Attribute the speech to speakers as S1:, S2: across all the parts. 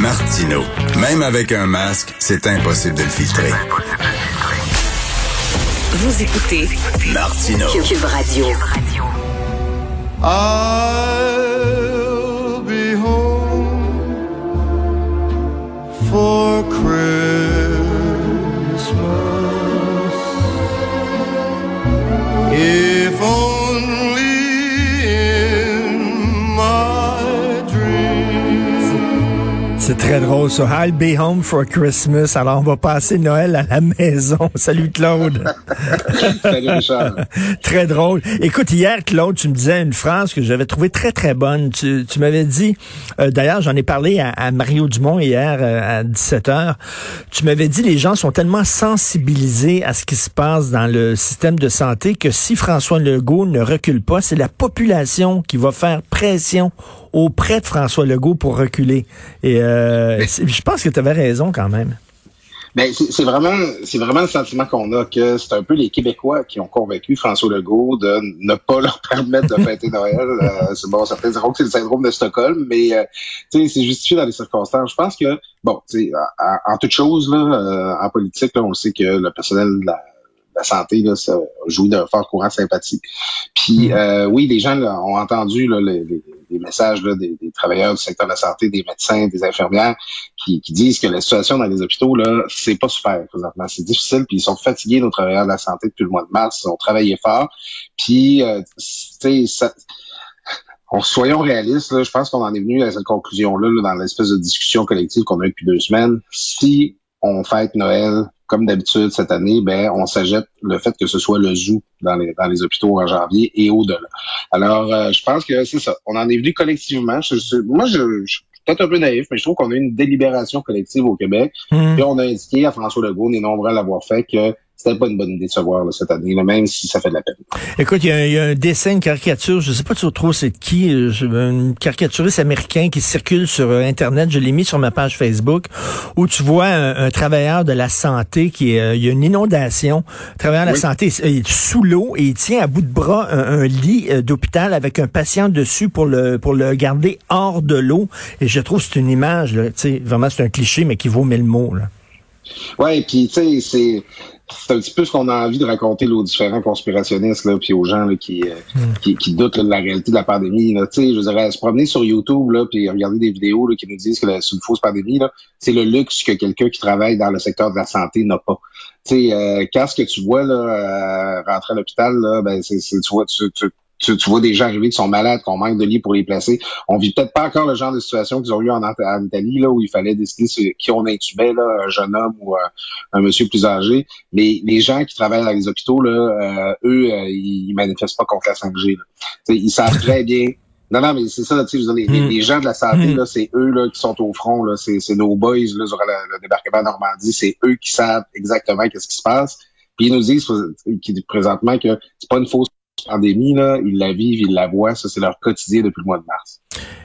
S1: Martino, même avec un masque, c'est impossible de le filtrer.
S2: Vous écoutez
S1: Martino.
S2: Cube Radio.
S3: I'll be home for
S4: C'est très drôle ça. I'll be home for Christmas. Alors, on va passer Noël à la maison. Salut Claude.
S5: Salut, Richard.
S4: très drôle. Écoute, hier, Claude, tu me disais une phrase que j'avais trouvée très, très bonne. Tu, tu m'avais dit, euh, d'ailleurs, j'en ai parlé à, à Mario Dumont hier euh, à 17h. Tu m'avais dit, les gens sont tellement sensibilisés à ce qui se passe dans le système de santé que si François Legault ne recule pas, c'est la population qui va faire pression auprès de François Legault pour reculer. Et euh, je pense que tu avais raison quand même.
S5: Ben, c'est vraiment, c'est vraiment le sentiment qu'on a que c'est un peu les Québécois qui ont convaincu François Legault de ne pas leur permettre de fêter Noël. Euh, bon, certains diront que c'est le syndrome de Stockholm, mais euh, c'est justifié dans les circonstances. Je pense que, bon, tu sais, en, en toute chose, là, en politique, là, on sait que le personnel de la, la santé là, ça jouit d'un fort courant de sympathie. Puis, euh, oui, les gens là, ont entendu là, les, les- messages là, des, des travailleurs du secteur de la santé, des médecins, des infirmières, qui, qui disent que la situation dans les hôpitaux, là, c'est pas super présentement. C'est difficile, puis ils sont fatigués, nos travailleurs de la santé, depuis le mois de mars. Ils ont travaillé fort. Puis, euh, tu sais, ça... On, soyons réalistes, là, je pense qu'on en est venu à cette conclusion-là là, dans l'espèce de discussion collective qu'on a eu depuis deux semaines. Si on fête Noël comme d'habitude cette année, ben on s'ajette le fait que ce soit le zoo dans les, dans les hôpitaux en janvier et au-delà. Alors, euh, je pense que c'est ça. On en est venu collectivement. Je- je- moi, je, je suis peut-être un peu naïf, mais je trouve qu'on a eu une délibération collective au Québec.
S4: Hmm.
S5: Puis on a indiqué à François Legault, on est nombreux à l'avoir fait, que c'était pas une bonne idée de se voir là, cette année, là, même si ça fait de la peine.
S4: Écoute, il y, a un- il y a un dessin, une caricature, je sais pas trop c'est de qui, euh, un caricaturiste américain qui circule sur euh, Internet, je l'ai mis sur ma page Facebook, où tu vois un, un travailleur de la santé qui est, euh, il y a une inondation, le travailleur de la santé il est sous l'eau et il tient à bout de bras un, un lit euh, d'hôpital avec un patient dessus pour le pour le garder hors de l'eau. Et je trouve que c'est une image, là, tu sais, vraiment c'est un cliché, mais qui vaut mille mots. Là.
S5: Ouais, puis tu sais, c'est c'est un petit peu ce qu'on a envie de raconter là, aux différents conspirationnistes là, puis aux gens là, qui, euh, qui qui doutent là, de la réalité de la pandémie. Là. Tu sais, je dirais, se promener sur YouTube là, puis regarder des vidéos là, qui nous disent que la- c'est une fausse pandémie, là, c'est le luxe que quelqu'un qui travaille dans le secteur de la santé n'a pas. Tu sais, euh, quand ce que tu vois là, euh, rentrer à l'hôpital, là, ben c'est, c'est- tu vois, tu, tu, tu, tu vois des gens arriver qui sont malades, qu'on manque de lits pour les placer. On vit peut-être pas encore le genre de situation qu'ils ont eu en, Italie, là, où il fallait décider sur qui on intubait, là, un jeune homme ou un, un monsieur plus âgé. Mais les gens qui travaillent dans les hôpitaux, là, euh, eux, euh, ils, manifestent pas contre la 5G. Là. Ils savent très bien. Non, non, mais c'est ça, tu sais, les, les- les gens de la santé,
S4: Mm.
S5: là, c'est eux là, qui sont au front, là, c'est, c'est nos boys là, sur le, le débarquement Normandie, c'est eux qui savent exactement qu'est-ce qui se passe. Puis ils nous disent qu'ils- présentement que c'est pas une fausse pandémie, là, ils la vivent, ils la voient, ça c'est leur quotidien depuis le mois de mars.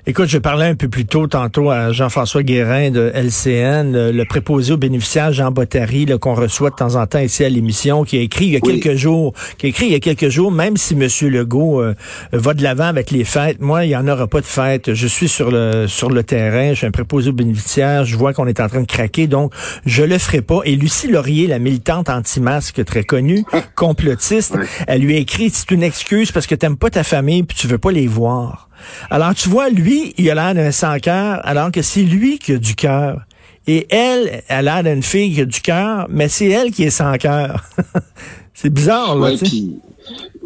S4: Écoute, je parlais un peu plus tôt tantôt à Jean-François Guérin de LCN, le, préposé aux bénéficiaires Jean Bottary, là, qu'on reçoit de temps en temps ici à l'émission, qui a écrit il y a
S5: Oui.
S4: quelques jours, qui a écrit il y a quelques jours, même si M. Legault euh, va de l'avant avec les fêtes, moi, il n'y en aura pas de fêtes. Je suis sur le sur le terrain, je suis un préposé aux bénéficiaires, je vois qu'on est en train de craquer, donc je le ferai pas. Et Lucie Laurier, la militante anti-masque très connue, complotiste,
S5: Oui.
S4: elle lui a écrit, c'est une excuse parce que t'aimes pas ta famille puis tu veux pas les voir. Alors, tu vois, lui, il a l'air d'un sans-cœur, alors que c'est lui qui a du cœur. Et elle, elle a l'air d'une fille qui a du cœur, mais c'est elle qui est sans cœur. c'est bizarre, là,
S5: Ouais,
S4: tu sais.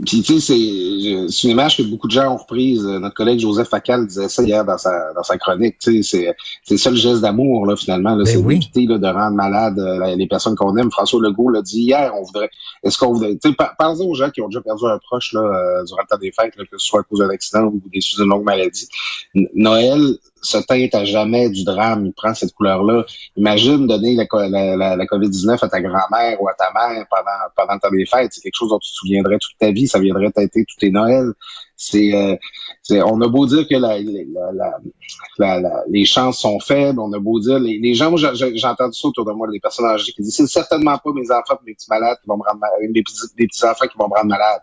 S5: Puis, tu sais, c'est une image que beaucoup de gens ont reprise. Notre collègue Joseph Facal disait ça hier dans sa dans sa chronique. Tu sais, c'est c'est ça le geste d'amour là finalement. Là,
S4: Ben
S5: c'est
S4: oui.
S5: d'éviter là, de rendre malade euh, les personnes qu'on aime. François Legault l'a dit hier. On voudrait. Est-ce qu'on voudrait. Tu sais, parlez aux gens qui ont déjà perdu un proche là euh, durant le temps des fêtes, là, que ce soit à cause d'un accident ou des suites d'une longue maladie. Noël se teinte à jamais du drame. Il prend cette couleur-là. Imagine donner la, la, la COVID-19 à ta grand-mère ou à ta mère pendant, pendant le temps des fêtes. C'est quelque chose dont tu te souviendrais toute ta vie. Ça viendrait teinter tous tes Noëls. C'est, euh, c'est, on a beau dire que la, la, la, la- les chances sont faibles. On a beau dire, les, les gens, moi, j'ai- entendu ça autour de moi, des personnes âgées qui disent, c'est certainement pas mes enfants, mes petits malades qui vont me rendre malade, mes petits, mes petits enfants qui vont me rendre malade.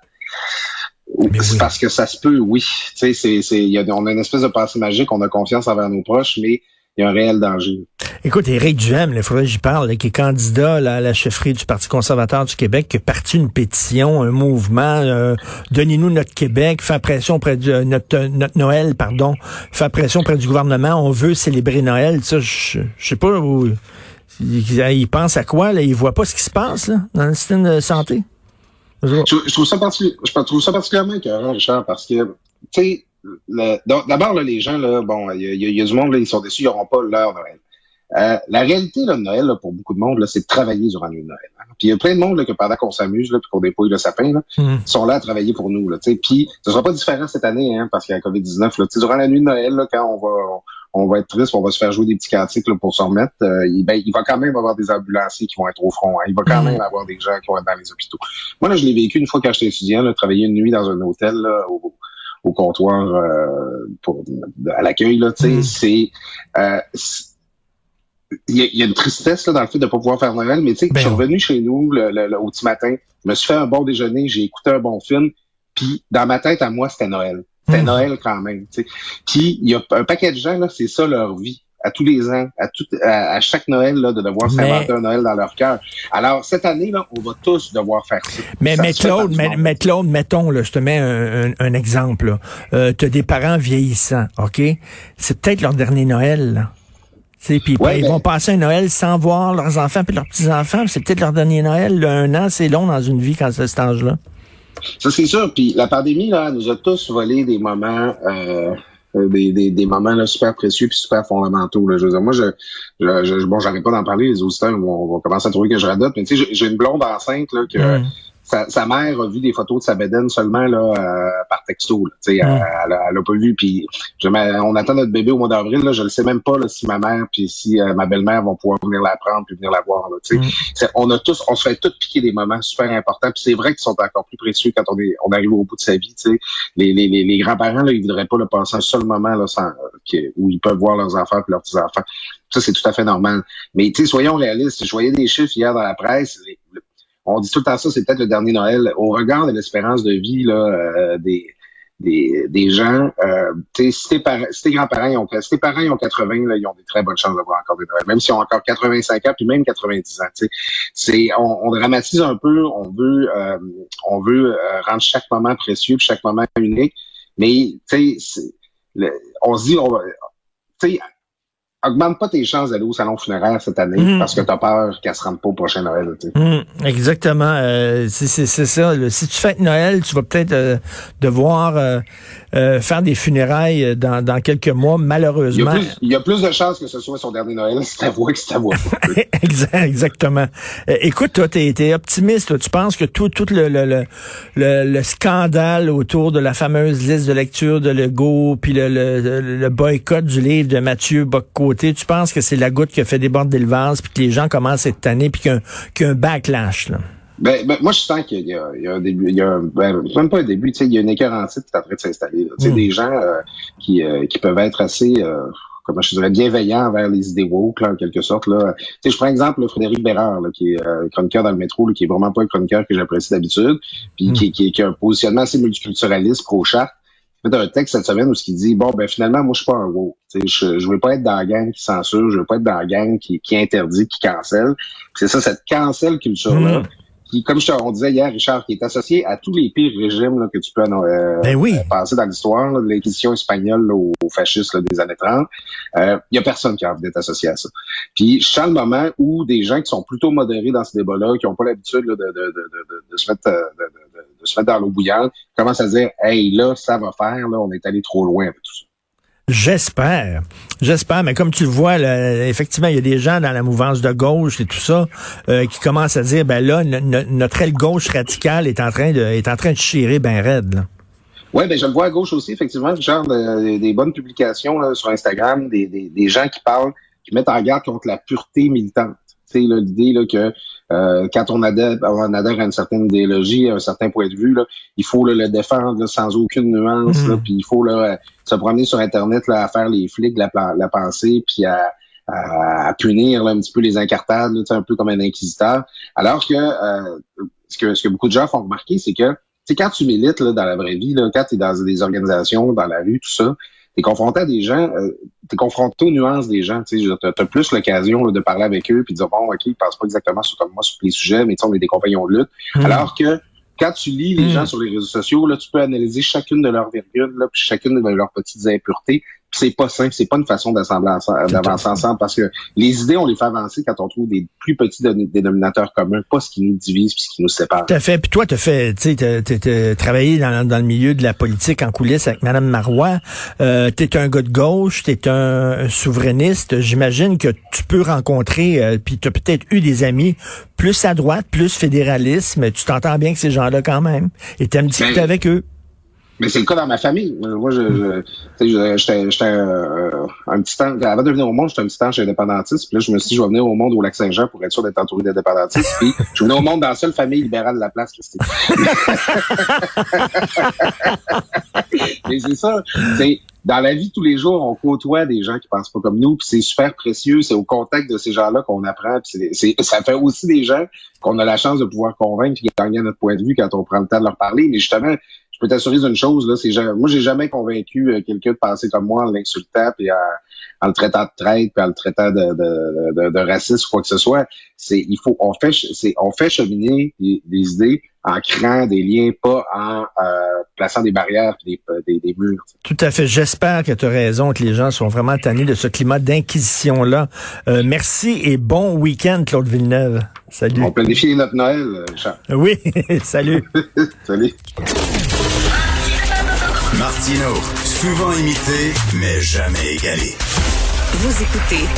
S4: Mais
S5: C'est
S4: oui.
S5: parce que ça se peut, oui. Tu sais, c'est, c'est, il y a, on a une espèce de pensée magique, on a confiance envers nos proches, mais il y a un réel danger.
S4: Écoute, Éric Duhem, il faudrait que j'y parle, là, qui est candidat là, à la chefferie du Parti conservateur du Québec, qui a parti une pétition, un mouvement, euh, donnez-nous notre Québec, fait pression près du, euh, notre, euh, notre Noël, pardon, fait pression près du gouvernement, on veut célébrer Noël. Ça, je je sais pas où il, il pense à quoi, là, il voit pas ce qui se passe là, dans le système de santé? Je
S5: trouve ça je trouve ça particulièrement écœurant, Richard, parce que, tu sais, d'abord, là, les gens, là, bon, il y, y y a du monde, là, ils sont déçus, ils n'auront pas leur Noël. Euh, la réalité là, de Noël, là, pour beaucoup de monde, là, c'est de travailler durant la nuit de Noël. hein. Puis il y a plein de monde là, que pendant qu'on s'amuse, là, puis qu'on dépouille le sapin, là, ils sont là à travailler pour nous. Là, tu sais. puis ce sera pas différent cette année, hein, parce qu'il y a la COVID-19. Là, Tu sais, durant la nuit de Noël, là, quand on va on va être triste, on va se faire jouer des petits cantiques là, pour se remettre, euh, il, ben, il va quand même avoir des ambulanciers qui vont être au front. hein. Il va quand
S4: Mhm.
S5: même avoir des gens qui vont être dans les hôpitaux. Moi, là, je l'ai vécu une fois quand j'étais étudiant, là, travailler une nuit dans un hôtel là, au, au comptoir euh, pour, à l'accueil. Là, tu sais,
S4: Mhm.
S5: c'est euh, il y, a, il y a une tristesse là, dans le fait de ne pas pouvoir faire Noël, mais tu sais,
S4: Ben
S5: je suis
S4: oui.
S5: revenu chez nous le, le- le- au petit matin, je me suis fait un bon déjeuner, j'ai écouté un bon film, puis dans ma tête, à moi, c'était Noël. C'était
S4: Mhm.
S5: Noël quand même. tu sais. Puis il y a un paquet de gens, là, c'est ça leur vie. À tous les ans, à, tout, à, à chaque Noël, là, de devoir
S4: Mais-
S5: s'inventer un Noël dans leur cœur. Alors, cette année, là, on va tous devoir faire ça.
S4: Mais,
S5: Ça
S4: Claude, mais, Claude, mettons, là, je te mets un, un- un exemple. Euh, tu as des parents vieillissants, OK? C'est peut-être leur dernier Noël. là. Puis
S5: Ouais,
S4: ils vont passer un Noël sans voir leurs enfants puis leurs petits-enfants. C'est peut-être leur dernier Noël. là. Un an, c'est long dans une vie quand c'est à cet âge-là.
S5: Ça, c'est sûr. Puis la pandémie, là, nous a tous volé des moments, euh, des, des, des moments là, super précieux puis super fondamentaux. Là. Je veux dire, moi, je, je, je- bon, j'arrête pas d'en parler. Les auditeurs vont, vont commencer à trouver que je radote. Mais tu sais, j'ai- j'ai une blonde enceinte là, que
S4: Mm.
S5: Sa, sa mère a vu des photos de sa bédaine seulement là euh, par texto. Là. Tu sais,
S4: Mm.
S5: elle, elle, a- elle a pas vu. Puis on attend notre bébé au mois d'avril. Là, je ne sais même pas là, si ma mère puis si euh, ma belle-mère vont pouvoir venir la prendre puis venir la voir. Là, tu sais.
S4: Mm.
S5: On a tous, on se fait tous piquer des moments super importants. Puis c'est vrai qu'ils sont encore plus précieux quand on est, on arrive au bout de sa vie. Les, les, les, les grands-parents là, ils voudraient pas le passer un seul moment là, sans, euh, où ils peuvent voir leurs enfants puis leurs petits-enfants. Ça c'est tout à fait normal. Mais tu sais, soyons réalistes. Je voyais des chiffres hier dans la presse. Les- on dit tout le temps ça, c'est peut-être le dernier Noël. Au regard de l'espérance de vie là, euh, des, des, des gens, euh, si tes, grands-parents, ont, si tes parents ils ont 80, là, ils ont des très bonnes chances d'avoir encore des Noëls, même s'ils ont encore 85 ans, puis même 90 ans. C'est, on, on dramatise un peu, on veut, euh, on veut euh, rendre chaque moment précieux, chaque moment unique, mais tu sais, on se dit, on augmente pas tes chances d'aller au salon funéraire cette année
S4: Mhm.
S5: parce que t'as peur qu'elle se rende pas au prochain Noël.
S4: Hum, exactement. Euh, c'est c'est- c'est ça. Si tu fêtes Noël, tu vas peut-être euh, devoir euh, euh, faire des funérailles dans, dans quelques mois,
S5: Il y, a
S4: malheureusement.
S5: plus, il y a plus de chances que ce soit son dernier Noël si t'avoues que si t'avoues
S4: Exactement. Euh, écoute, toi, t'es es optimiste. toi. Tu penses que tout, tout le, le, le, le- le scandale autour de la fameuse liste de lecture de Legault, puis le, le, le boycott du livre de Mathieu Tu penses que c'est la goutte qui a fait déborder le vase, puis que les gens commencent à être tannés, puis qu'il y a un- qu'il y a un backlash. Là?
S5: Ben, ben, moi, je sens qu'il y a, il y a un début, il y a un- ben, même pas un début, tu sais, il y a une écœurantite qui est en train de s'installer. Tu sais,
S4: Mm.
S5: des gens euh, qui, euh, qui peuvent être assez, euh, comment je dirais, bienveillants envers les idées woke, là, en quelque sorte. Là. Tu sais, je prends exemple là, Frédéric Bérard, là, qui est chroniqueur dans le métro, là, qui est vraiment pas un chroniqueur que j'apprécie d'habitude, puis
S4: Mm.
S5: qui, qui, qui a un positionnement assez multiculturaliste, pro-charte. Fait un texte cette semaine où ce qu'il dit bon ben finalement moi je suis pas un woke je je veux pas être dans la gang qui censure je veux pas être dans la gang qui, qui interdit qui cancelle c'est ça cette cancel culture là
S4: Mm.
S5: Qui, comme je te, on disait hier, Richard, qui est associé à tous les pires régimes là, que tu peux euh,
S4: Ben oui.
S5: passer dans l'histoire, de l'inquisition espagnole là, aux, aux fascistes là, des années 30. Il y a personne qui a envie d'être associé à ça. Puis je sens le moment où des gens qui sont plutôt modérés dans ce débat-là, qui n'ont pas l'habitude de, de, de, de, de se mettre euh, de, de, de- de se mettre dans l'eau bouillante, commencent à dire Hey, là, ça va faire, là, on est allé trop loin avec tout ça.
S4: J'espère. J'espère, mais comme tu le vois, effectivement, il y a des gens dans la mouvance de gauche et tout ça euh, qui commencent à dire ben là, no- no- notre aile gauche radicale est en train de est en train de chirer ben raide. Là.
S5: Oui, ben je le vois à gauche aussi, effectivement, genre de- des bonnes publications là, sur Instagram, des, des gens qui parlent, qui mettent en garde contre la pureté militante. Tu l'idée là, que euh, quand on adhère, on adhère à une certaine idéologie, à un certain point de vue, là, il faut là, le défendre là, sans aucune nuance, là, puis il faut là, euh, se promener sur Internet là, à faire les flics, la, la pensée, puis à, à, à punir là, un petit peu les tu sais, un peu comme un inquisiteur. Alors que, euh, ce que ce que beaucoup de gens font remarquer, c'est que quand tu milites là, dans la vraie vie, là, quand tu es dans des organisations, dans la rue, tout ça, t'es confronté à des gens, euh, t'es confronté aux nuances des gens. Tu sais, as plus l'occasion de parler avec eux puis de dire bon, ok, ils pensent pas exactement sur comme moi sur les sujets, mais on est des compagnons de lutte.
S4: Hmm.
S5: Alors que quand tu lis les
S4: Mm.
S5: gens sur les réseaux sociaux, là, tu peux analyser chacune de leurs virgules, là, puis chacune de leurs petites impuretés. C'est pas simple, c'est pas une façon d'avancer ensemble parce que les idées, on les fait avancer quand on trouve des plus petits dé- dénominateurs communs, pas ce qui nous divise puis ce qui nous sépare.
S4: Tout à fait. Puis toi, t'as fait, tu sais, travaillé dans, dans le milieu de la politique en coulisses avec Madame Marois. Euh, t'es un gars de gauche, t'es un, souverainiste. J'imagine que tu peux rencontrer, euh, puis t'as peut-être eu des amis plus à droite, plus fédéralisme. mais Tu t'entends bien avec ces gens-là quand même. Et t'aimes discuter
S5: Ben,
S4: avec eux.
S5: Mais c'est le cas dans ma famille. Euh, Moi, je, je- j'étais j'étais un, petit temps, avant de venir au monde, j'étais un petit temps chez indépendantiste. Puis là, je me suis dit, je vais venir au monde au Lac-Saint-Jean pour être sûr d'être entouré d'indépendantistes. Puis je venais au monde dans la seule famille libérale de la place. Mais c'est ça. C'est dans la vie de tous les jours, on côtoie des gens qui pensent pas comme nous, puis c'est super précieux. C'est au contact de ces gens-là qu'on apprend. Puis c'est, c'est- ça fait aussi des gens qu'on a la chance de pouvoir convaincre et gagner notre point de vue quand on prend le temps de leur parler. Mais justement, je peux t'assurer d'une chose, là, c'est moi j'ai jamais convaincu euh, quelqu'un de penser comme moi en l'insultant puis en, en le traitant de traite puis en le traitant de, de, de, de raciste ou quoi que ce soit. C'est il faut on fait c'est on fait cheminer des, des idées en créant des liens, pas en euh, plaçant des barrières puis des, des, des murs.
S4: Tout à fait. J'espère que tu as raison, que les gens sont vraiment tannés de ce climat d'inquisition-là. Euh, merci et bon week-end, Claude Villeneuve. Salut.
S5: On planifie notre Noël, euh, Richard.
S4: Oui, salut.
S5: Salut.
S1: Martino, souvent imité, mais jamais égalé.
S2: Vous écoutez